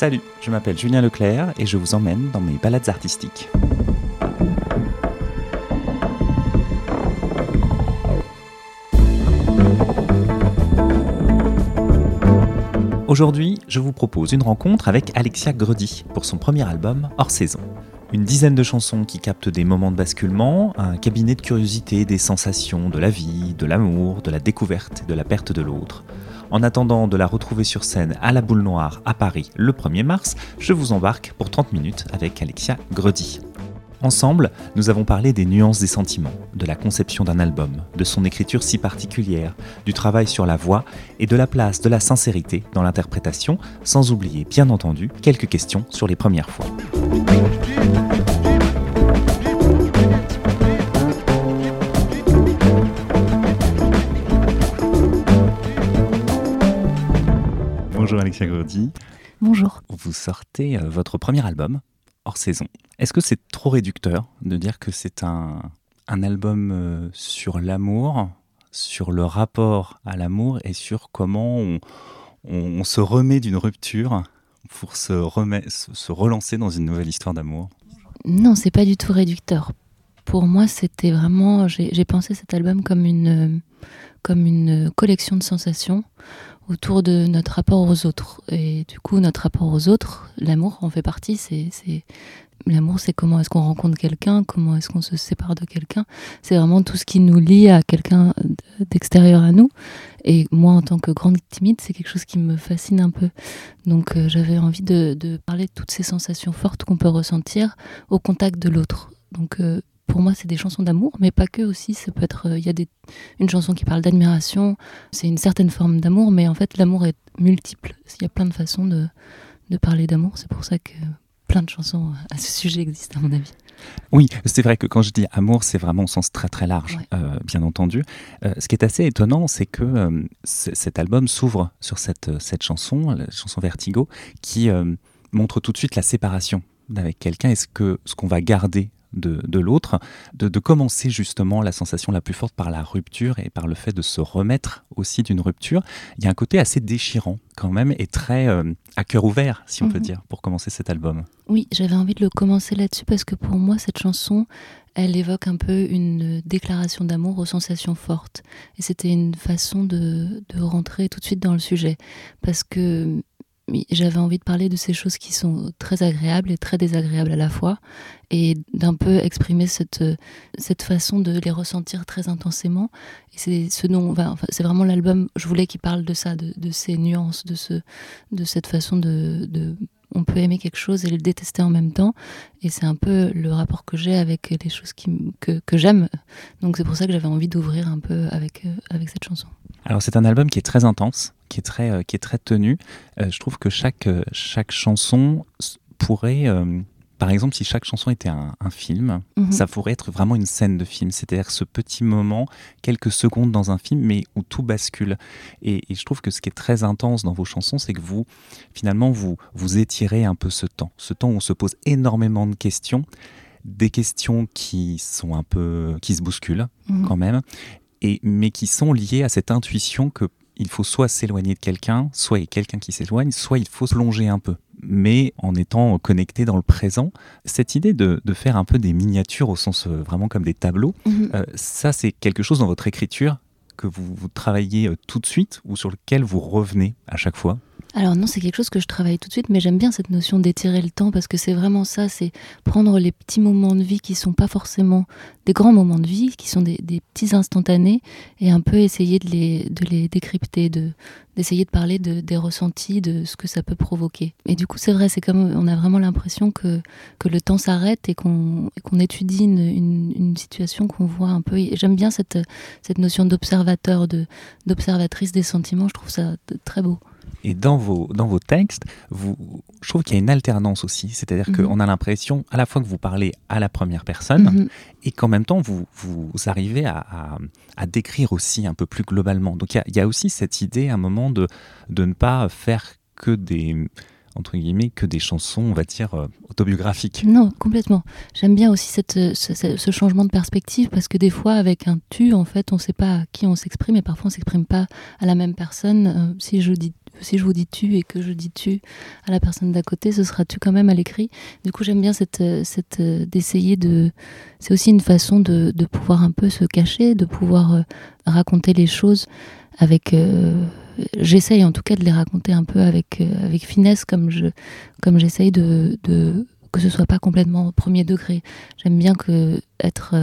Salut, je m'appelle Julien Leclerc et je vous emmène dans mes balades artistiques. Aujourd'hui, je vous propose une rencontre avec Alexia Gredy pour son premier album Hors saison. Une dizaine de chansons qui captent des moments de basculement, un cabinet de curiosité, des sensations, de la vie, de l'amour, de la découverte, de la perte de l'autre. En attendant de la retrouver sur scène à la Boule Noire à Paris le 1er mars, je vous embarque pour 30 minutes avec Alexia Gredy. Ensemble, nous avons parlé des nuances des sentiments, de la conception d'un album, de son écriture si particulière, du travail sur la voix et de la place de la sincérité dans l'interprétation, sans oublier bien entendu quelques questions sur les premières fois. Bonjour Alexia Grody. Bonjour. Vous sortez euh, votre premier album, hors saison. Est-ce que c'est trop réducteur de dire que c'est un, un album euh, sur l'amour, sur le rapport à l'amour et sur comment on, on- on se remet d'une rupture pour se, remet- se relancer dans une nouvelle histoire d'amour? Non, c'est pas du tout réducteur. Pour moi, c'était vraiment. J'ai pensé cet album comme une, comme une collection de sensations autour de notre rapport aux autres. Et du coup, notre rapport aux autres, l'amour en fait partie. C'est c'est- L'amour, c'est comment est-ce qu'on rencontre quelqu'un, comment est-ce qu'on se sépare de quelqu'un. C'est vraiment tout ce qui nous lie à quelqu'un d'extérieur à nous. Et moi, en tant que grande timide, c'est quelque chose qui me fascine un peu. Donc, euh, j'avais envie de, parler de toutes ces sensations fortes qu'on peut ressentir au contact de l'autre. Donc euh, pour moi, c'est des chansons d'amour, mais pas que aussi. Ça peut être, euh, il y a des, une chanson qui parle d'admiration. C'est une certaine forme d'amour, mais en fait, l'amour est multiple. Il y a plein de façons de, de parler d'amour. C'est pour ça que plein de chansons à ce sujet existent, à mon avis. Oui, c'est vrai que quand je dis amour, c'est vraiment au sens très très large, Ouais. euh, bien entendu. Euh, ce qui est assez étonnant, c'est que euh, cet album s'ouvre sur cette, cette chanson, la chanson Vertigo, qui montre tout de suite la séparation avec quelqu'un et ce que ce qu'on va garder de, de l'autre, de, de commencer justement la sensation la plus forte par la rupture et par le fait de se remettre aussi d'une rupture. Il y a un côté assez déchirant quand même et très euh, à cœur ouvert, si on peut Mhm. dire, pour commencer cet album. Oui, j'avais envie de le commencer là-dessus parce que pour moi, cette chanson, elle évoque un peu une déclaration d'amour aux sensations fortes. Et c'était une façon de, de rentrer tout de suite dans le sujet. Parce que j'avais envie de parler de ces choses qui sont très agréables et très désagréables à la fois. Et d'un peu exprimer cette, cette façon de les ressentir très intensément. C'est ce dont, c'est vraiment l'album, je voulais qu'il parle de ça, de, de ces nuances, de, ce, de cette façon de, on peut aimer quelque chose et le détester en même temps. Et c'est un peu le rapport que j'ai avec les choses que, que j'aime. Donc c'est pour ça que j'avais envie d'ouvrir un peu avec, avec cette chanson. Alors c'est un album qui est très intense, qui est très, euh, qui est très tenu. Euh, je trouve que chaque, euh, chaque chanson pourrait, par exemple, si chaque chanson était un, un film, Mhm. ça pourrait être vraiment une scène de film. C'est-à-dire ce petit moment, quelques secondes dans un film, mais où tout bascule. Et, et je trouve que ce qui est très intense dans vos chansons, c'est que vous, finalement, vous, vous étirez un peu ce temps. Ce temps où on se pose énormément de questions, des questions qui sont un peu, qui se bousculent Mhm. quand même, et, mais qui sont liées à cette intuition que il faut soit s'éloigner de quelqu'un, soit il y a quelqu'un qui s'éloigne, soit il faut se plonger un peu, mais en étant connecté dans le présent. Cette idée de, de faire un peu des miniatures au sens euh, vraiment comme des tableaux, Mhm. euh, ça c'est quelque chose dans votre écriture que vous, vous travaillez euh, tout de suite ou sur lequel vous revenez à chaque fois? Alors non, c'est quelque chose que je travaille tout de suite, mais j'aime bien cette notion d'étirer le temps parce que c'est vraiment ça, c'est prendre les petits moments de vie qui sont pas forcément des grands moments de vie, qui sont des, petits instantanés, et un peu essayer de les, décrypter, de d'essayer de parler de, des ressentis, de ce que ça peut provoquer. Et du coup, c'est vrai, c'est comme on a vraiment l'impression que, le temps s'arrête et qu'on étudie une, situation qu'on voit un peu. J'aime bien cette, notion d'observateur, d'observatrice des sentiments, je trouve ça très beau. Et dans vos, dans vos textes, vous, je trouve qu'il y a une alternance aussi. C'est-à-dire Mhm. qu'on a l'impression à la fois que vous parlez à la première personne Mhm. et qu'en même temps, vous, vous arrivez à, à- à décrire aussi un peu plus globalement. Donc il y a, il y a aussi cette idée à un moment de, de ne pas faire que des entre guillemets que des chansons, on va dire, euh, autobiographiques. Non, complètement. J'aime bien aussi cette, euh, ce, ce- changement de perspective parce que des fois, avec un tu, en fait, on ne sait pas à qui on s'exprime et parfois on s'exprime pas à la même personne. Euh, si je dis si je vous dis tu et que je dis tu à la personne d'à côté, ce sera tu quand même à l'écrit. Du coup, j'aime bien cette, cette d'essayer de. C'est aussi une façon de, pouvoir un peu se cacher, de pouvoir raconter les choses avec j'essaye en tout cas de les raconter un peu avec, finesse, comme je comme j'essaye de, que ce soit pas complètement premier degré. J'aime bien que être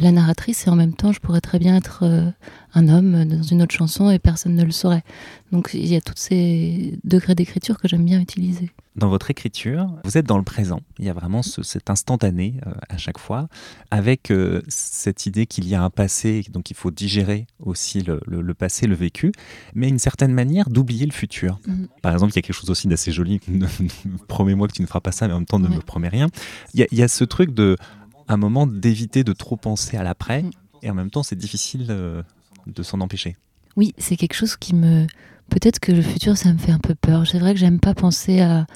la narratrice et en même temps je pourrais très bien être euh, un homme dans une autre chanson et personne ne le saurait. Donc il y a tous ces degrés d'écriture que j'aime bien utiliser. Dans votre écriture, vous êtes dans le présent. Il y a vraiment cet instantané euh, à chaque fois, avec euh, cette idée qu'il y a un passé, donc il faut digérer aussi le, passé, le vécu, mais une certaine manière d'oublier le futur. Mhm. Par exemple, il y a quelque chose aussi d'assez joli. Promets-moi que tu ne feras pas ça, mais en même temps ne me promets rien. Il il y a ce truc de un moment d'éviter de trop penser à l'après, mm. et en même temps, c'est difficile euh, de s'en empêcher. Oui, c'est quelque chose qui me. Peut-être que le futur, ça me fait un peu peur. C'est vrai que j'aime pas penser à,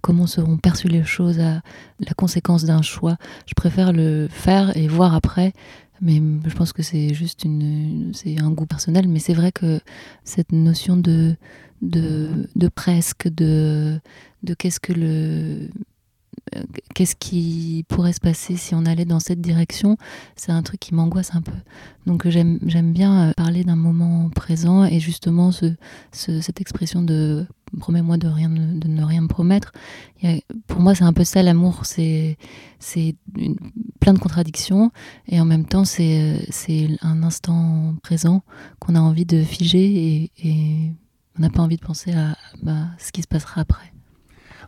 comment seront perçues les choses, à la conséquence d'un choix. Je préfère le faire et voir après. Mais je pense que c'est juste une, c'est un goût personnel. Mais c'est vrai que cette notion de, de, de presque, de, de qu'est-ce que le, qu'est-ce qui pourrait se passer si on allait dans cette direction, c'est un truc qui m'angoisse un peu. Donc j'aime bien euh, parler d'un moment présent et justement cette expression de promets-moi de, ne rien me promettre. pour moi, c'est un peu ça l'amour, c'est plein de contradictions et en même temps, c'est un instant présent qu'on a envie de figer et, on n'a pas envie de penser à bah, ce qui se passera après.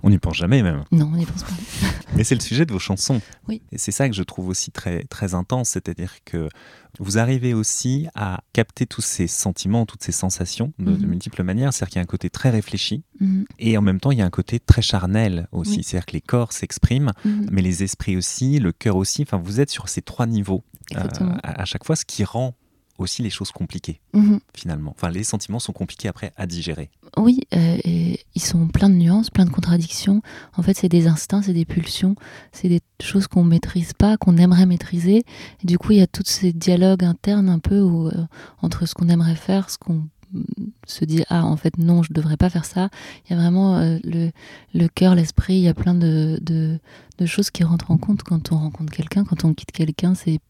On n'y pense jamais même. Non, on n'y pense pas. Mais c'est le sujet de vos chansons. Oui. Et c'est ça que je trouve aussi très, très intense, c'est-à-dire que vous arrivez aussi à capter tous ces sentiments, toutes ces sensations de, mhm. multiples manières. C'est-à-dire qu'il y a un côté très réfléchi mhm. et en même temps il y a un côté très charnel aussi. C'est-à-dire que les corps s'expriment, mhm. mais les esprits aussi, le cœur aussi. Enfin, vous êtes sur ces trois niveaux euh, à, à chaque fois, ce qui rend aussi les choses compliquées, mhm. finalement. Enfin, les sentiments sont compliqués après à digérer. Oui, euh, et ils sont pleins de nuances, plein de contradictions. En fait, c'est des instincts, c'est des pulsions, c'est des choses qu'on maîtrise pas, qu'on aimerait maîtriser. Et du coup, il y a tous ces dialogues internes un peu où, euh, entre ce qu'on aimerait faire, ce qu'on se dit ah en fait non je devrais pas faire ça il y a vraiment euh, le, le cœur l'esprit il y a plein de, de, de, choses qui rentrent en compte quand on rencontre quelqu'un quand on quitte quelqu'un c'est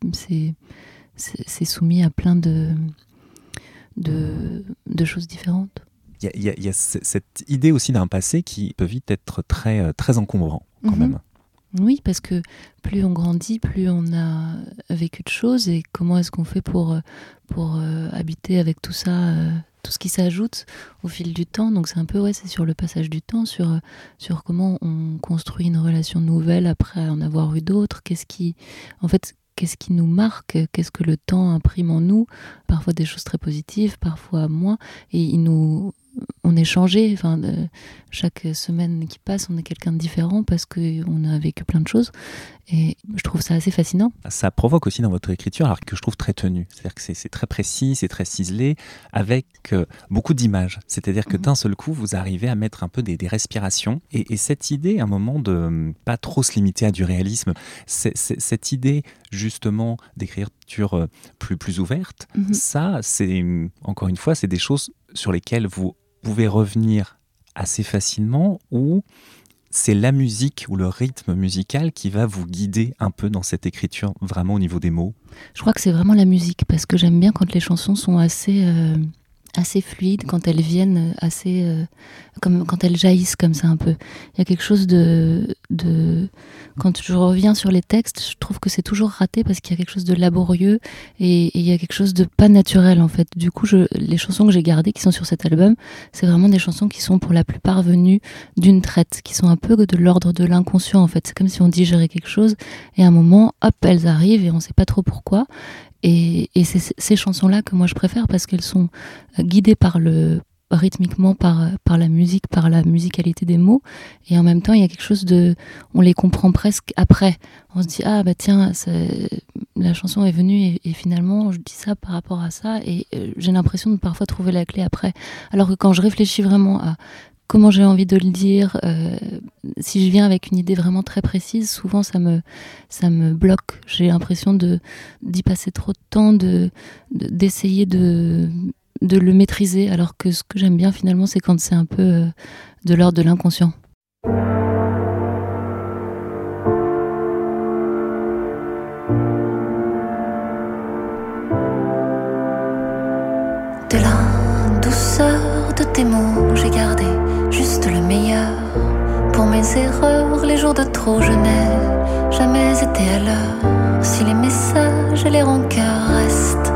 c'est soumis à plein de, de, choses différentes. Il y, a cette idée aussi d'un passé qui peut vite être très, euh, très encombrant quand mhm. même. Oui, parce que plus on grandit, plus on a vécu de choses et comment est-ce qu'on fait pour, pour euh, habiter avec tout ça, euh, tout ce qui s'ajoute au fil du temps. Donc c'est un peu, ouais, c'est sur le passage du temps, sur, sur comment on construit une relation nouvelle après en avoir eu d'autres. Qu'est-ce qui, en fait, qu'est-ce qui nous marque, qu'est-ce que le temps imprime en nous, parfois des choses très positives, parfois moins, et il nous, on est changé. Enfin, chaque semaine qui passe, on est quelqu'un de différent parce qu'on a vécu plein de choses. Et je trouve ça assez fascinant. Ça provoque aussi dans votre écriture, alors que je trouve très tenue. C'est-à-dire que c'est très précis, c'est très ciselé, avec euh, beaucoup d'images. C'est-à-dire que mhm. d'un seul coup, vous arrivez à mettre un peu des, respirations. Et, cette idée, à un moment, de pas trop se limiter à du réalisme, cette idée justement d'écriture euh, plus, plus ouverte, mhm. ça, c'est encore une fois, c'est des choses sur lesquelles vous pouvez revenir assez facilement ou c'est la musique ou le rythme musical qui va vous guider un peu dans cette écriture vraiment au niveau des mots? Je crois que c'est vraiment la musique parce que j'aime bien quand les chansons sont assez euh, assez fluides, quand elles viennent assez euh, comme quand elles jaillissent comme ça un peu. Il y a quelque chose de de quand je reviens sur les textes, je trouve que c'est toujours raté parce qu'il y a quelque chose de laborieux et, il y a quelque chose de pas naturel en fait. Du coup, je, les chansons que j'ai gardées qui sont sur cet album, c'est vraiment des chansons qui sont pour la plupart venues d'une traite, qui sont un peu de l'ordre de l'inconscient en fait. C'est comme si on digérait quelque chose et à un moment, hop, elles arrivent et on sait pas trop pourquoi. Et, c'est ces chansons-là que moi je préfère parce qu'elles sont guidées par le rythmiquement par, par la musique, par la musicalité des mots. Et en même temps, il y a quelque chose de. On les comprend presque après. On se dit, ah bah tiens, la chanson est venue et, finalement, je dis ça par rapport à ça. Et euh, j'ai l'impression de parfois trouver la clé après. Alors que quand je réfléchis vraiment à comment j'ai envie de le dire, euh, si je viens avec une idée vraiment très précise, souvent ça me, bloque. J'ai l'impression d'y passer trop de temps, de d'essayer de de le maîtriser, alors que ce que j'aime bien finalement, c'est quand c'est un peu euh, de l'ordre de l'inconscient. Erreurs, les jours de trop, je n'ai jamais été à l'heure. Si les messages et les rancœurs restent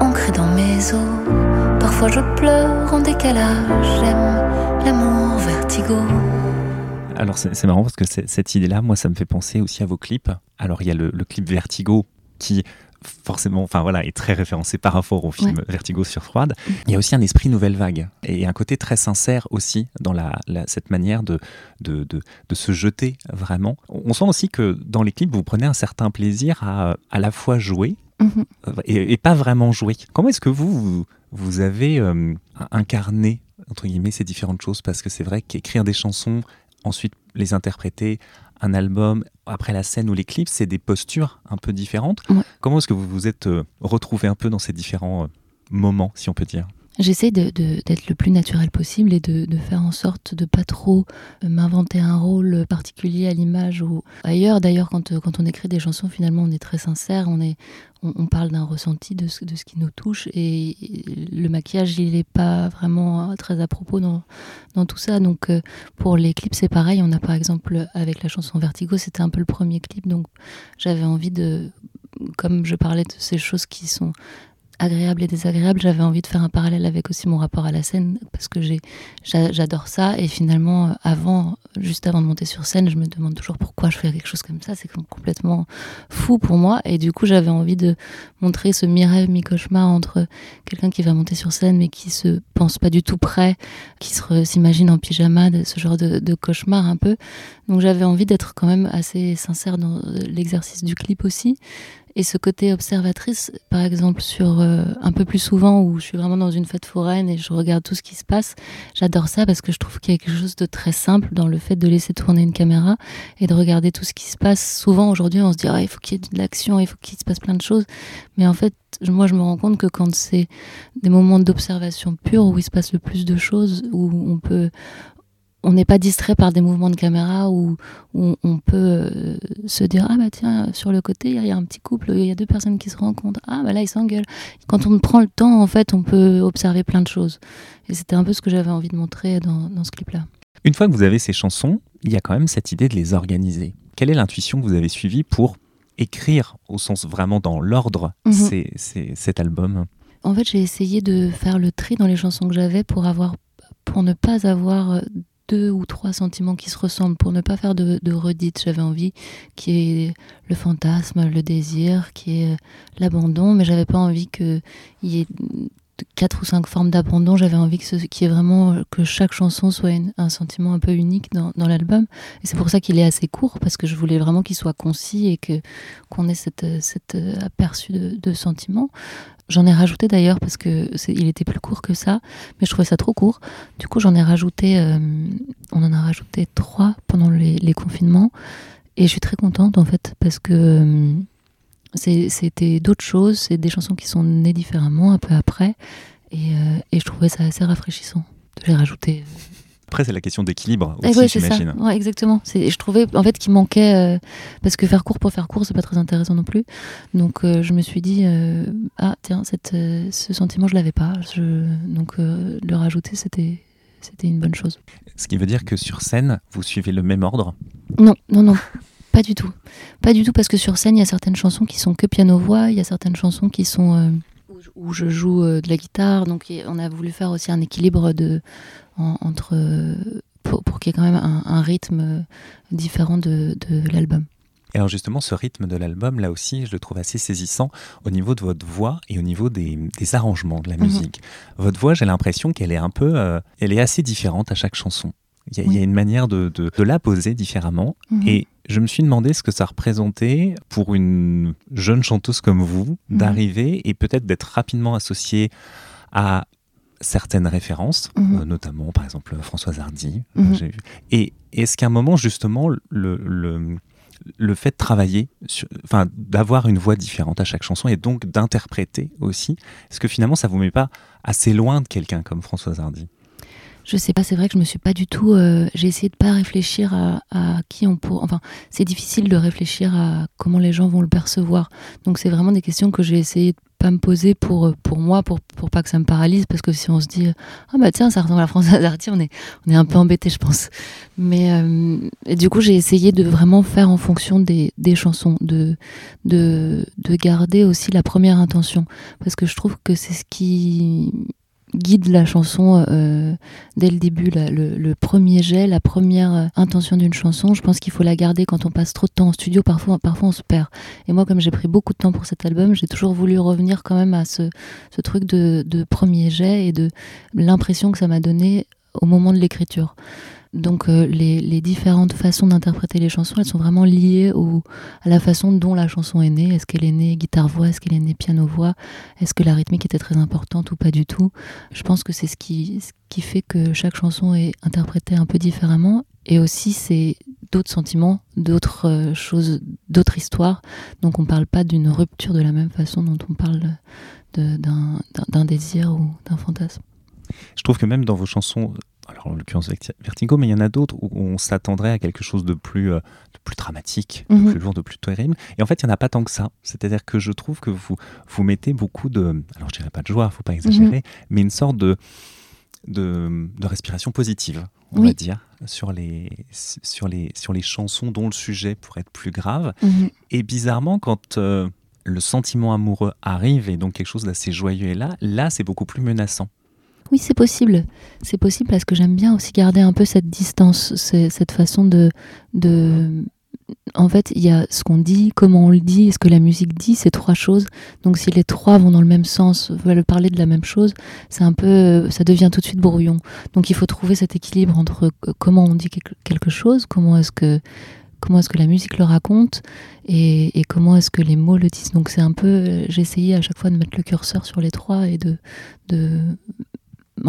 ancrés dans mes os, parfois je pleure en décalage. J'aime l'amour vertigo. Alors c'est marrant parce que cette idée-là, moi, ça me fait penser aussi à vos clips. Alors il y a le, le clip Vertigo qui forcément, enfin voilà, est très référencé par rapport au film Vertigo sur Froide. Il y a aussi un esprit nouvelle vague et un côté très sincère aussi dans la, cette manière de de, de, se jeter vraiment. On sent aussi que dans les clips, vous prenez un certain plaisir à à la fois jouer mhm. et, pas vraiment jouer. Comment est-ce que vous, vous, avez euh, incarné entre guillemets ces différentes choses? Parce que c'est vrai qu'écrire des chansons, ensuite les interpréter, un album, après la scène ou les clips, c'est des postures un peu différentes. Comment est-ce que vous vous êtes euh, retrouvé un peu dans ces différents euh, moments, si on peut dire? J'essaie d'être le plus naturel possible et de, faire en sorte de pas trop euh, m'inventer un rôle particulier à l'image ou ailleurs. D'ailleurs, quand, euh, quand on écrit des chansons, finalement, on est très sincère, on, parle d'un ressenti de ce, qui nous touche et le maquillage, il n'est pas vraiment euh, très à propos dans, dans tout ça. Donc, pour les clips, c'est pareil. On a par exemple, avec la chanson Vertigo, c'était un peu le premier clip, donc j'avais envie de, comme je parlais de ces choses qui sont agréable et désagréable, j'avais envie de faire un parallèle avec aussi mon rapport à la scène parce que j'ai, j'adore ça et finalement avant, juste avant de monter sur scène, je me demande toujours pourquoi je fais quelque chose comme ça, c'est complètement fou pour moi et du coup j'avais envie de montrer ce mi-rêve, mi-cauchemar entre quelqu'un qui va monter sur scène mais qui se pense pas du tout prêt, qui s'imagine en pyjama, ce genre de, de cauchemar un peu. Donc j'avais envie d'être quand même assez sincère dans l'exercice du clip aussi. Et ce côté observatrice, par exemple, sur euh, un peu plus souvent où je suis vraiment dans une fête foraine et je regarde tout ce qui se passe, j'adore ça parce que je trouve qu'il y a quelque chose de très simple dans le fait de laisser tourner une caméra et de regarder tout ce qui se passe. Souvent aujourd'hui, on se dit ah, il faut qu'il y ait de l'action, il faut qu'il se passe plein de choses, mais en fait, moi, je me rends compte que quand c'est des moments d'observation pure où il se passe le plus de choses, où on peut on n'est pas distrait par des mouvements de caméra où, on peut euh, se dire ah bah tiens sur le côté il y, a un petit couple il y a deux personnes qui se rencontrent. Ah bah là ils s'engueulent. Quand on prend le temps en fait on peut observer plein de choses. Et c'était un peu ce que j'avais envie de montrer dans, ce clip là une fois que vous avez ces chansons il y a quand même cette idée de les organiser. Quelle est l'intuition que vous avez suivie pour écrire au sens vraiment dans l'ordre mhm. cet album? En fait j'ai essayé de faire le tri dans les chansons que j'avais pour avoir pour ne pas avoir deux ou trois sentiments qui se ressemblent pour ne pas faire de, de. J'avais envie qui est le fantasme, le désir, qui est l'abandon, mais j'avais pas envie qu'il y ait quatre ou cinq formes d'abandon. J'avais envie que ce, qui est vraiment que chaque chanson soit un sentiment un peu unique dans, l'album. Et c'est pour ça qu'il est assez court parce que je voulais vraiment qu'il soit concis et que qu'on ait cette, cette aperçu de, de sentiments. J'en ai rajouté d'ailleurs parce que il était plus court que ça, mais je trouvais ça trop court. Du coup, j'en ai rajouté, euh, on en a rajouté trois pendant les, confinements, et je suis très contente en fait parce que euh, c'était d'autres choses, c'est des chansons qui sont nées différemment un peu après, et, euh, et je trouvais ça assez rafraîchissant de les rajouter après, c'est la question d'équilibre eh aussi, j'imagine. Ouais, exactement. Je trouvais en fait qu'il manquait euh, parce que faire court pour faire court, c'est pas très intéressant non plus. Donc euh, je me suis dit euh, ah tiens, cette, ce sentiment je l'avais pas. Je, donc le rajouter, c'était c'était une bonne chose. Ce qui veut dire que sur scène, vous suivez le même ordre? Non, non, non. Pas du tout. Pas du tout parce que sur scène, il y a certaines chansons qui sont que piano-voix, il y a certaines chansons qui sont où je joue de la guitare. Donc on a voulu faire aussi un équilibre de, entre pour, qu'il y ait quand même un, rythme différent de, l'album. Et alors justement, ce rythme de l'album, là aussi, je le trouve assez saisissant au niveau de votre voix et au niveau des, arrangements de la mhm. musique. Votre voix, j'ai l'impression qu'elle est un peu, euh, elle est assez différente à chaque chanson. Il y, a une manière de, la poser différemment. Mhm. Et je me suis demandé ce que ça représentait pour une jeune chanteuse comme vous mhm. d'arriver et peut-être d'être rapidement associée à certaines références, mhm. euh, notamment par exemple Françoise Hardy. Euh. Et est-ce qu'à un moment justement le, le fait de travailler, enfin d'avoir une voix différente à chaque chanson et donc d'interpréter aussi, est-ce que finalement ça vous met pas assez loin de quelqu'un comme Françoise Hardy? Je sais pas, c'est vrai que je me suis pas du tout. Euh, j'ai essayé de pas réfléchir à, qui on pourrait. Enfin, c'est difficile de réfléchir à comment les gens vont le percevoir. Donc, c'est vraiment des questions que j'ai essayé de pas me poser pour, pour moi, pour, pour pas que ça me paralyse. Parce que si on se dit, ah bah tiens, ça ressemble à François Darty, on est, on est un peu embêté, je pense. Mais euh, du coup, j'ai essayé de vraiment faire en fonction des, des chansons, de, de, de garder aussi la première intention. Parce que je trouve que c'est ce qui guide la chanson euh, dès le début, le, premier jet, la première euh, intention d'une chanson. Je pense qu'il faut la garder quand on passe trop de temps en studio. Parfois, parfois on se perd. Et moi, comme j'ai pris beaucoup de temps pour cet album, j'ai toujours voulu revenir quand même à ce, truc de, de premier jet et de l'impression que ça m'a donné au moment de l'écriture. Donc euh, les, différentes façons d'interpréter les chansons, elles sont vraiment liées à la façon dont la chanson est née. Est-ce qu'elle est née guitare-voix? Est-ce qu'elle est née piano-voix? Est-ce que la rythmique était très importante ou pas du tout? Je pense que c'est ce qui, qui fait que chaque chanson est interprétée un peu différemment. Et aussi, c'est d'autres sentiments, d'autres euh, choses, d'autres histoires. Donc on ne parle pas d'une rupture de la même façon dont on parle d'un désir ou d'un fantasme. Je trouve que même dans vos chansons, en l'occurrence Vertigo, mais il y en a d'autres où on s'attendrait à quelque chose de plus, euh, de plus dramatique, de mhm. plus lourd, de plus terrible. Et en fait, il n'y en a pas tant que ça. C'est-à-dire que je trouve que vous, vous mettez beaucoup de, alors je dirais pas de joie, faut pas exagérer, mhm. mais une sorte de, de, respiration positive, on va dire, sur les, sur, les, sur les chansons dont le sujet pourrait être plus grave. Mhm. Et bizarrement, quand... Euh, le sentiment amoureux arrive et donc quelque chose d'assez joyeux est là, là c'est beaucoup plus menaçant. Oui, c'est possible. C'est possible parce que j'aime bien aussi garder un peu cette distance, cette façon de. En fait, il y a ce qu'on dit, comment on le dit, ce que la musique dit, c'est trois choses. Donc si les trois vont dans le même sens, veulent parler de la même chose, ça devient tout de suite brouillon. Donc il faut trouver cet équilibre entre comment on dit quelque chose, comment est-ce que comment est-ce que la musique le raconte et, comment est-ce que les mots le disent. Donc c'est un peu, j'ai essayé à chaque fois de mettre le curseur sur les trois et de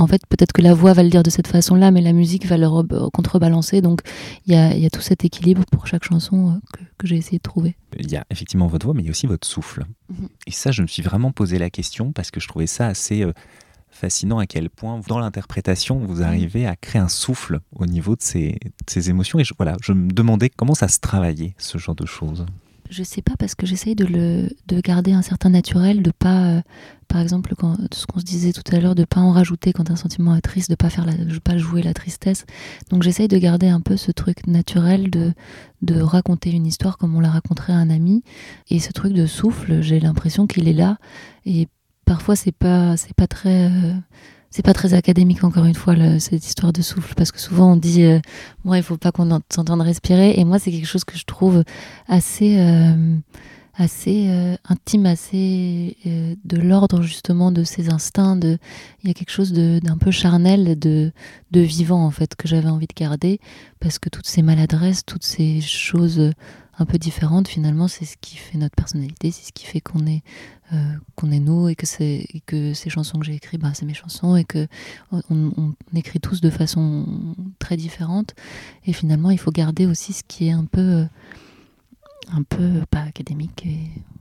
en fait, peut-être que la voix va le dire de cette façon-là, mais la musique va le contrebalancer. Donc, il y a, tout cet équilibre pour chaque chanson euh, que, j'ai essayé de trouver. Il y a effectivement votre voix, mais il y a aussi votre souffle. Mhm. Et ça, je me suis vraiment posé la question parce que je trouvais ça assez euh, fascinant à quel point, dans l'interprétation, vous mhm. arrivez à créer un souffle au niveau de ces, émotions. Et voilà, je me demandais comment ça se travaillait, ce genre de choses. Je sais pas parce que j'essaye de, le, de garder un certain naturel, de pas, euh, par exemple, quand, ce qu'on se disait tout à l'heure, de pas en rajouter quand un sentiment est triste, de pas faire pas jouer la tristesse. Donc j'essaye de garder un peu ce truc naturel de, de raconter une histoire comme on la raconterait à un ami. Et ce truc de souffle, j'ai l'impression qu'il est là. Et parfois c'est pas, c'est pas très, euh, c'est pas très académique encore une fois cette histoire de souffle parce que souvent on dit euh, bon il faut pas qu'on s'entende respirer et moi c'est quelque chose que je trouve assez euh, euh, intime assez de l'ordre justement de ses instincts de il y a quelque chose d'un peu charnel de vivant en fait que j'avais envie de garder parce que toutes ces maladresses toutes ces choses un peu différentes finalement c'est ce qui fait notre personnalité c'est ce qui fait qu'on est euh, qu'on est nous et que, c'est, que ces chansons que j'ai écrites, bah, c'est mes chansons et que on, écrit tous de façon très différente. Et finalement, il faut garder aussi ce qui est un peu, euh, un peu pas académique. Et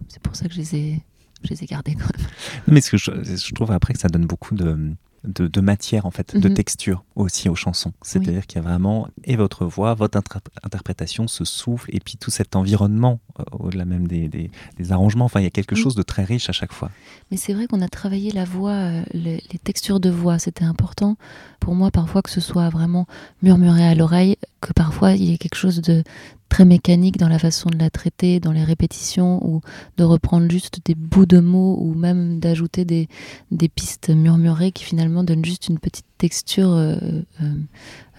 c'est pour ça que je les ai, je les ai gardés quand même. Mais ce que je trouve après que ça donne beaucoup de de, matière, en fait, de mhm. texture aussi aux chansons. C'est-à-dire qu'il y a vraiment, et votre voix, votre interprétation, ce souffle, et puis tout cet environnement, euh, au-delà même des, des, arrangements. Enfin, il y a quelque chose de très riche à chaque fois. Mais c'est vrai qu'on a travaillé la voix, euh, les, les, textures de voix, c'était important pour moi parfois que ce soit vraiment murmuré à l'oreille, que parfois il y ait quelque chose de très mécanique dans la façon de la traiter, dans les répétitions, ou de reprendre juste des bouts de mots, ou même d'ajouter des, pistes murmurées qui finalement donnent juste une petite texture euh, euh,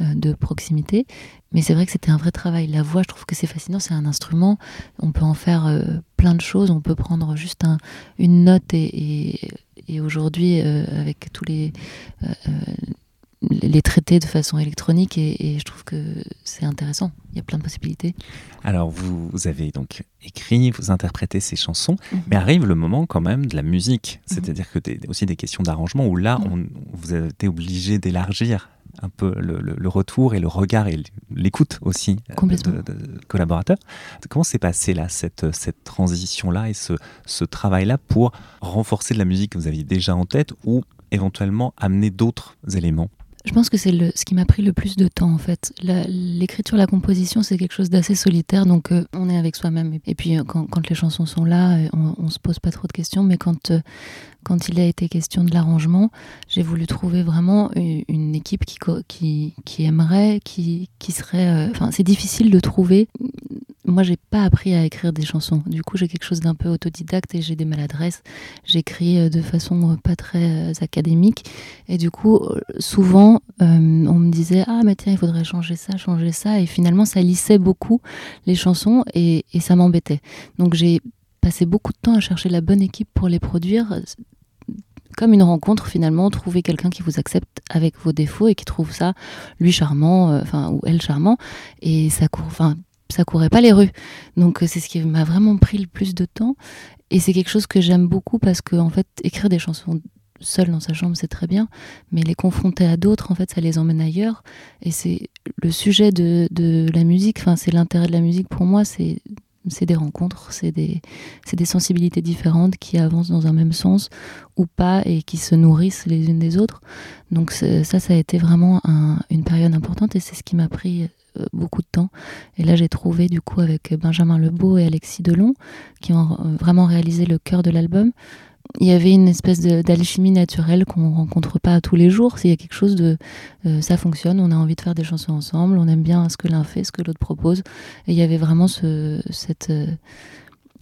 euh, de proximité. Mais c'est vrai que c'était un vrai travail. La voix, je trouve que c'est fascinant, c'est un instrument, on peut en faire plein de choses, on peut prendre juste un, une note et aujourd'hui, avec tous les les traiter de façon électronique et, je trouve que c'est intéressant. Il y a plein de possibilités. Alors vous, avez donc écrit, vous interprétez ces chansons, mhm. mais arrive le moment quand même de la musique. Mhm. C'est-à-dire que des, aussi des questions d'arrangement où là, mhm. on, vous avez été obligé d'élargir un peu le, retour et le regard et l'écoute aussi de, collaborateurs. Comment s'est passé là cette, cette transition-là et ce, ce travail-là pour renforcer de la musique que vous aviez déjà en tête ou éventuellement amener d'autres éléments? Je pense que c'est ce qui m'a pris le plus de temps en fait. L'écriture, la, composition, c'est quelque chose d'assez solitaire, donc euh, on est avec soi-même. Et puis euh, quand, les chansons sont là, euh, on, on, se pose pas trop de questions, mais quand quand il a été question de l'arrangement, j'ai voulu trouver vraiment une, équipe qui, qui, qui, aimerait, qui, qui serait. Enfin, c'est difficile de trouver moi, j'ai pas appris à écrire des chansons. Du coup, j'ai quelque chose d'un peu autodidacte et j'ai des maladresses. J'écris euh, de façon euh, pas très euh, académique. Et du coup, souvent, on me disait Ah, mais tiens, il faudrait changer ça, changer ça. Et finalement, ça lissait beaucoup les chansons et, ça m'embêtait. Donc, j'ai passé beaucoup de temps à chercher la bonne équipe pour les produire comme une rencontre finalement, trouver quelqu'un qui vous accepte avec vos défauts et qui trouve ça lui charmant, enfin ou elle charmant, et ça court, ça courait pas les rues. Donc euh, c'est ce qui m'a vraiment pris le plus de temps. Et c'est quelque chose que j'aime beaucoup parce que en fait, écrire des chansons seul dans sa chambre, c'est très bien, mais les confronter à d'autres, en fait, ça les emmène ailleurs. Et c'est le sujet de, de la musique, enfin, c'est l'intérêt de la musique pour moi, c'est c'est des rencontres, c'est des, des, sensibilités différentes qui avancent dans un même sens ou pas et qui se nourrissent les unes des autres. Donc ça, ça a été vraiment une période importante et c'est ce qui m'a pris beaucoup de temps. Et là, j'ai trouvé du coup avec Benjamin Lebeau et Alexis Delon, qui ont euh, vraiment réalisé le cœur de l'album. Il y avait une espèce d'alchimie naturelle qu'on rencontre pas tous les jours. S'il y a quelque chose de, euh, ça fonctionne, on a envie de faire des chansons ensemble, on aime bien ce que l'un fait, ce que l'autre propose. Et il y avait vraiment ce, cette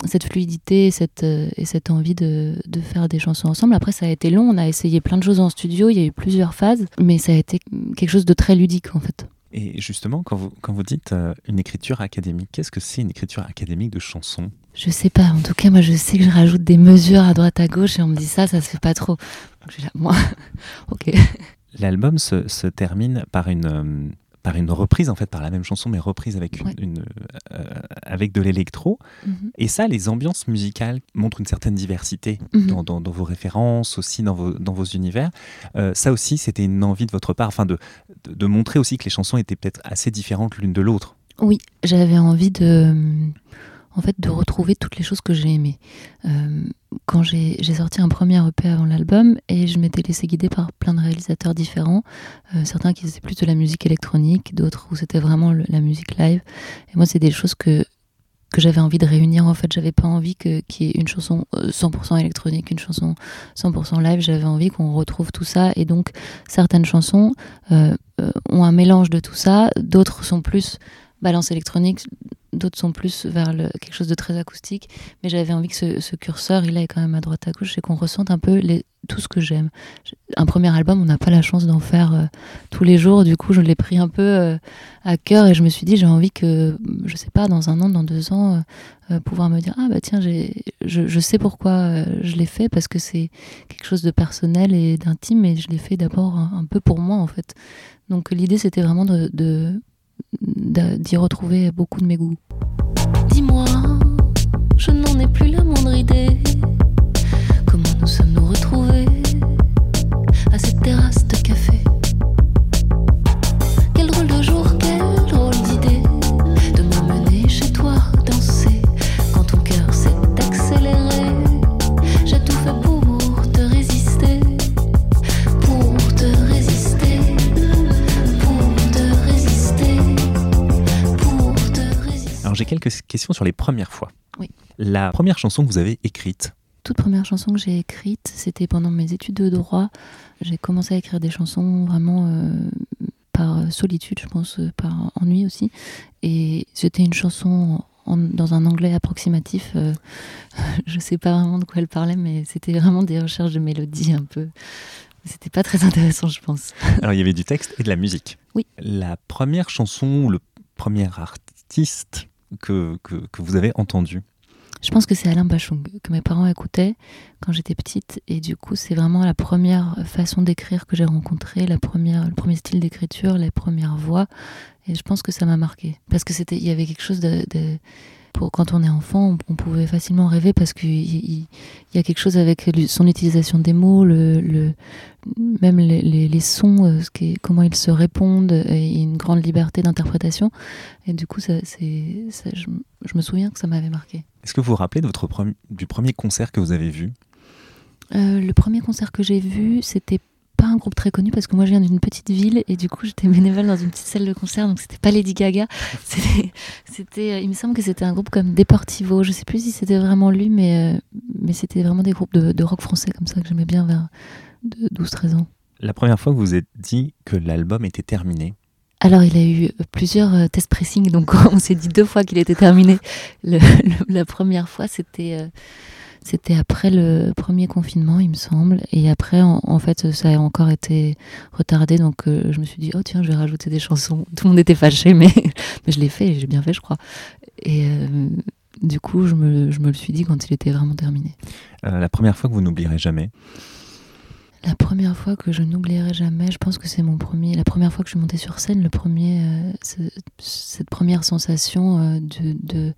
cette fluidité et cette, et cette envie de, de, faire des chansons ensemble. Après, ça a été long, on a essayé plein de choses en studio, il y a eu plusieurs phases, mais ça a été quelque chose de très ludique en fait. Et justement, quand vous, quand vous dites euh, une écriture académique, qu'est-ce que c'est une écriture académique de chansons? Je sais pas. En tout cas, moi, je sais que je rajoute des mesures à droite à gauche et on me dit ça, ça se fait pas trop. Donc, je là, moi, ok. L'album se, se, termine par une, euh, par une reprise, en fait, par la même chanson, mais reprise avec, une, euh, avec de l'électro. Mhm. Et ça, les ambiances musicales montrent une certaine diversité mhm. dans, dans, vos références, aussi dans vos, dans vos univers. Euh, ça aussi, c'était une envie de votre part, enfin, de, de, montrer aussi que les chansons étaient peut-être assez différentes l'une de l'autre. Oui, j'avais envie de en fait de retrouver toutes les choses que j'ai aimées. Euh, quand j'ai sorti un premier EP avant l'album et je m'étais laissé guider par plein de réalisateurs différents, euh, certains qui faisaient plus de la musique électronique, d'autres où c'était vraiment la musique live. Et moi, c'est des choses que que j'avais envie de réunir en fait j'avais pas envie que qu'il y ait une chanson 100% euh, électronique une chanson 100% live. J'avais envie qu'on retrouve tout ça. Et donc certaines chansons euh, ont un mélange de tout ça. D'autres sont plus balance électronique d'autres sont plus vers quelque chose de très acoustique. Mais j'avais envie que ce, curseur, il aille quand même à droite à gauche et qu'on ressente un peu tout ce que j'aime. Un premier album, on n'a pas la chance d'en faire euh, tous les jours. Du coup, je l'ai pris un peu euh, à cœur et je me suis dit, j'ai envie que, je sais pas, dans un an, dans deux ans, euh, pouvoir me dire, ah bah tiens, je, je, sais pourquoi je l'ai fait parce que c'est quelque chose de personnel et d'intime et je l'ai fait d'abord un, peu pour moi en fait. Donc l'idée, c'était vraiment de d'y retrouver beaucoup de mes goûts. Dis-moi, je n'en ai plus la moindre idée. Comment nous sommes-nous retrouvés? J'ai quelques questions sur les premières fois. Oui. La première chanson que vous avez écrite Toute première chanson que j'ai écrite, c'était pendant mes études de droit. J'ai commencé à écrire des chansons vraiment euh, par solitude, je pense, euh, par ennui aussi. Et c'était une chanson dans un anglais approximatif. Euh, je sais pas vraiment de quoi elle parlait, mais c'était vraiment des recherches de mélodie un peu. C'était pas très intéressant, je pense. Alors, il y avait du texte et de la musique. Oui. La première chanson, le premier artiste que, que, vous avez entendu Je pense que c'est Alain Bachung que mes parents écoutaient quand j'étais petite. Et du coup, c'est vraiment la première façon d'écrire que j'ai rencontrée, la première, le premier style d'écriture, les premières voix. Et je pense que ça m'a marqué. Parce que c'était, il y avait quelque chose de, pour quand on est enfant, on, pouvait facilement rêver parce qu'il y, y, a quelque chose avec son utilisation des mots, le, le même les, les, sons, euh, ce qui est, comment ils se répondent, et une grande liberté d'interprétation. Et du coup, ça, c'est, je, je, me souviens que ça m'avait marqué. Est-ce que vous vous rappelez de votre du premier concert que vous avez vu? Euh, Le premier concert que j'ai vu, c'était pas un groupe très connu parce que moi je viens d'une petite ville et du coup j'étais bénévole dans une petite salle de concert donc c'était pas Lady Gaga. C'était euh, il me semble que c'était un groupe comme Deportivo. Je sais plus si c'était vraiment lui mais euh, mais c'était vraiment des groupes de, rock français comme ça que j'aimais bien vers 12-13 ans. La première fois que vous vous êtes dit que l'album était terminé. Alors, il a eu plusieurs euh, tests pressing, donc on s'est dit deux fois qu'il était terminé. la première fois, c'était c'était après le premier confinement, il me semble. Et après, en, fait, ça a encore été retardé. Donc, euh, je me suis dit, oh tiens, je vais rajouter des chansons. Tout le monde était fâché, mais, je l'ai fait, j'ai bien fait, je crois. Et euh, du coup, je me, je me, le suis dit quand il était vraiment terminé. Euh, la première fois que vous n'oublierez jamais la première fois que je n'oublierai jamais, je pense que c'est mon premier, la première fois que je suis montée sur scène, le premier, euh, cette première sensation euh, de, de,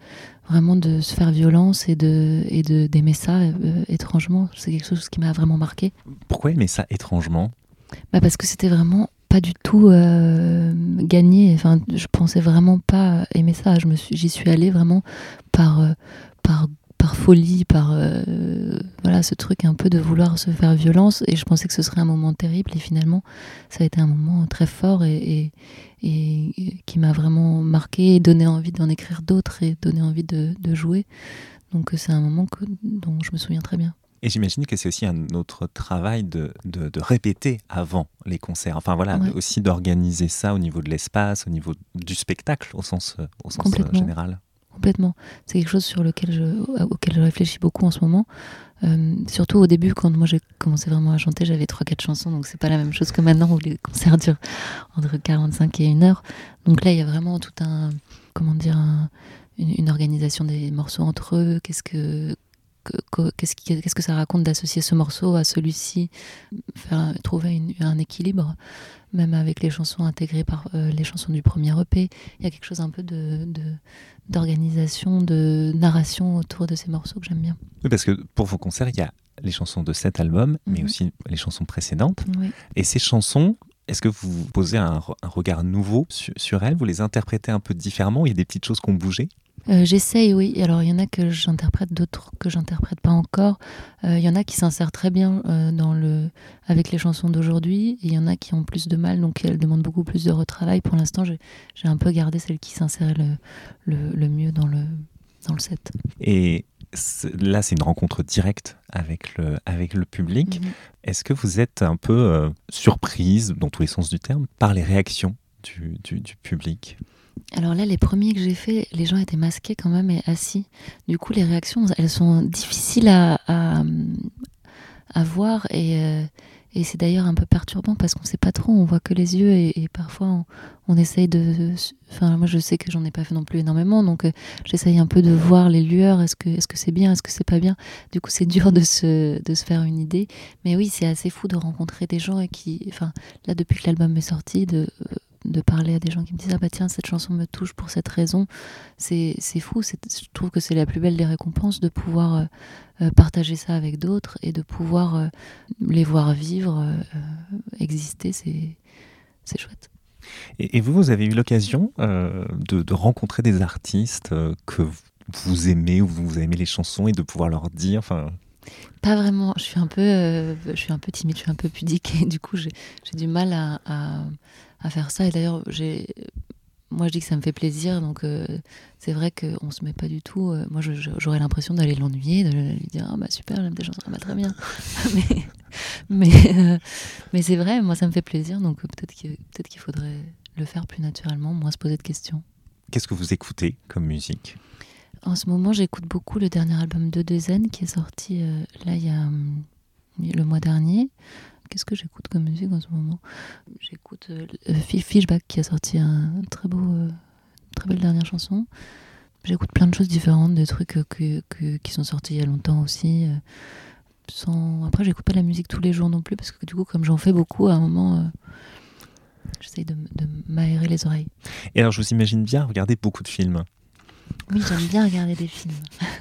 vraiment de se faire violence et de et de d'aimer ça euh, étrangement, c'est quelque chose qui m'a vraiment marqué. Pourquoi aimer ça étrangement? Bah parce que c'était vraiment pas du tout gagné. Enfin, je pensais vraiment pas aimer ça. Je me suis, j'y suis allée vraiment par par par folie, par euh, voilà ce truc un peu de vouloir se faire violence. Et je pensais que ce serait un moment terrible. Et finalement, ça a été un moment très fort et, et, qui m'a vraiment marqué et donné envie d'en écrire d'autres et donné envie de, jouer. Donc c'est un moment que, dont je me souviens très bien. Et j'imagine que c'est aussi un autre travail de, de, répéter avant les concerts. Enfin voilà, aussi d'organiser ça au niveau de l'espace, au niveau du spectacle au sens, au sens général. Complètement. C'est quelque chose sur lequel je, auquel je réfléchis beaucoup en ce moment. Euh, surtout au début, quand moi j'ai commencé vraiment à chanter, j'avais 3-4 chansons, donc c'est pas la même chose que maintenant où les concerts durent entre 45 et 1 heure. Donc là, il y a vraiment tout un, comment dire, une, organisation des morceaux entre eux. Qu'est-ce que, qu'est-ce, qu'est-ce que ça raconte d'associer ce morceau à celui-ci, trouver un équilibre même avec les chansons intégrées par euh, les chansons du premier EP. Il y a quelque chose un peu de, d'organisation, de, narration autour de ces morceaux que j'aime bien. Oui, parce que pour vos concerts, il y a les chansons de cet album, mais mhm. aussi les chansons précédentes. Et ces chansons, est-ce que vous posez un, regard nouveau sur, sur, elles? Vous les interprétez un peu différemment? Il y a des petites choses qui ont bougé? Euh, j'essaye, oui. Alors, il y en a que j'interprète, d'autres que j'interprète pas encore. Euh, il y en a qui s'insèrent très bien euh, dans le... avec les chansons d'aujourd'hui. Et il y en a qui ont plus de mal, donc elles demandent beaucoup plus de retravail. Pour l'instant, j'ai un peu gardé celle qui s'insérait le, le, mieux dans le, dans le set. Et là, c'est une rencontre directe avec le, avec le public. Mhm. Est-ce que vous êtes un peu surprise, dans tous les sens du terme, par les réactions du, du, du public? Alors là, les premiers que j'ai faits, les gens étaient masqués quand même et assis. Du coup, les réactions, elles sont difficiles à, à, voir et, euh, et c'est d'ailleurs un peu perturbant parce qu'on ne sait pas trop, on voit que les yeux et, parfois on, essaye de... Enfin, moi je sais que j'en ai pas fait non plus énormément, donc euh, j'essaye un peu de voir les lueurs, est-ce que est-ce c'est bien, est-ce que c'est pas bien. Du coup, c'est dur de se, de se faire une idée. Mais oui, c'est assez fou de rencontrer des gens et qui... Enfin, là, depuis que l'album est sorti, de de parler à des gens qui me disent ah bah tiens cette chanson me touche pour cette raison. C'est fou je trouve que c'est la plus belle des récompenses de pouvoir euh, euh, partager ça avec d'autres et de pouvoir euh, les voir vivre exister. C'est c'est chouette. Et, vous vous avez eu l'occasion de, de, rencontrer des artistes que vous aimez ou vous aimez les chansons et de pouvoir leur dire enfin pas vraiment. Je suis un peu, je suis un peu timide, je suis un peu pudique et du coup j'ai du mal à, à faire ça. Et d'ailleurs, j'ai moi je dis que ça me fait plaisir donc euh, c'est vrai qu'on se met pas du tout euh, moi j'aurais l'impression d'aller l'ennuyer de lui dire ah bah super j'aime tes chansons ah bah très bien. Mais mais, euh, mais c'est vrai moi ça me fait plaisir donc peut-être qu'il peut qu'il faudrait le faire plus naturellement moins se poser de questions. Qu'est-ce que vous écoutez comme musique? En ce moment j'écoute beaucoup le dernier album de Dezen qui est sorti là il y a hum, le mois dernier Qu'est-ce que j'écoute comme musique en ce moment? J'écoute euh, Fishback qui a sorti un très beau, euh, très belle dernière chanson. J'écoute plein de choses différentes, des trucs qui sont sortis il y a longtemps aussi. Euh. Après, j'écoute pas la musique tous les jours non plus parce que du coup, comme j'en fais beaucoup, à un moment, euh, j'essaye de, de m'aérer les oreilles. Et alors, je vous imagine bien regarder beaucoup de films. Oui, j'aime bien regarder des films.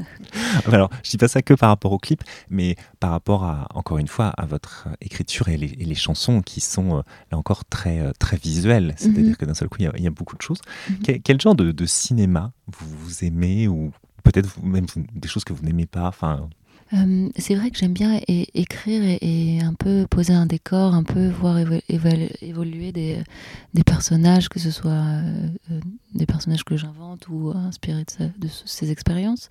Alors, je dis pas ça que par rapport au clip, mais par rapport à, encore une fois, à votre écriture et les, chansons qui sont, euh, là encore, très, euh, très visuelles. C'est-à-dire mhm. que d'un seul coup, il y, a beaucoup de choses. Mhm. quel, genre de, cinéma vous, aimez ou peut-être même des choses que vous n'aimez pas enfin, euh, c'est vrai que j'aime bien écrire et, un peu poser un décor, un peu voir évoluer des, personnages, que ce soit euh, euh, des personnages que j'invente ou inspirés de, ces expériences.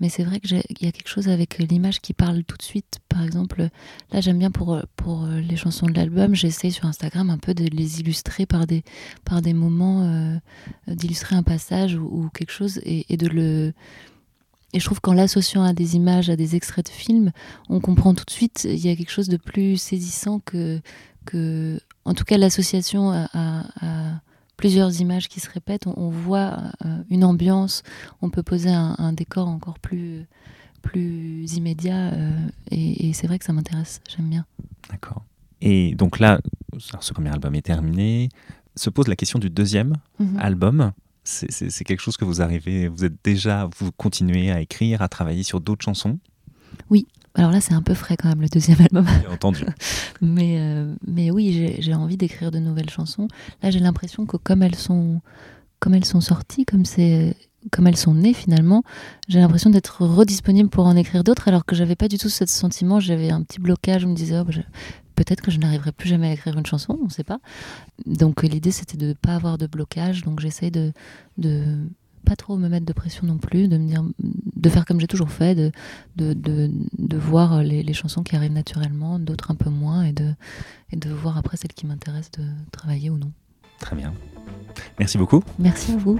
Mais c'est vrai qu'il y a quelque chose avec l'image qui parle tout de suite. Par exemple, là j'aime bien pour, les chansons de l'album, j'essaie sur Instagram un peu de les illustrer par des moments, d'illustrer un passage ou, quelque chose et de le et je trouve qu'en l'associant à des images, à des extraits de films, on comprend tout de suite, il y a quelque chose de plus saisissant que, que en tout cas, l'association à, plusieurs images qui se répètent, on, voit euh, une ambiance, on peut poser un, décor encore plus, plus immédiat, euh, et, c'est vrai que ça m'intéresse, j'aime bien. D'accord. Et donc là, ce premier album est terminé, se pose la question du deuxième mhm. album c'est quelque chose que vous arrivez, vous êtes déjà, vous continuez à écrire, à travailler sur d'autres chansons? Oui, alors là c'est un peu frais quand même le deuxième album. Bien entendu. mais, euh, mais oui, j'ai envie d'écrire de nouvelles chansons. Là j'ai l'impression que comme elles sont, comme elles sont sorties, comme c'est comme elles sont nées finalement, j'ai l'impression d'être redisponible pour en écrire d'autres, alors que j'avais pas du tout ce sentiment. J'avais un petit blocage, je me disais, oh, bah, peut-être que je n'arriverai plus jamais à écrire une chanson, on ne sait pas. Donc l'idée c'était de ne pas avoir de blocage, donc j'essaie de, de pas trop me mettre de pression non plus, de me dire, de faire comme j'ai toujours fait, de, de, de, voir les, les, chansons qui arrivent naturellement, d'autres un peu moins, et de, et de voir après celles qui m'intéressent de travailler ou non. Très bien. Merci beaucoup. Merci à vous.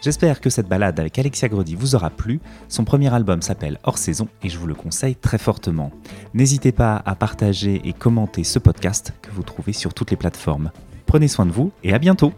J'espère que cette balade avec Alexia Grody vous aura plu. Son premier album s'appelle Hors saison et je vous le conseille très fortement. N'hésitez pas à partager et commenter ce podcast que vous trouvez sur toutes les plateformes. Prenez soin de vous et à bientôt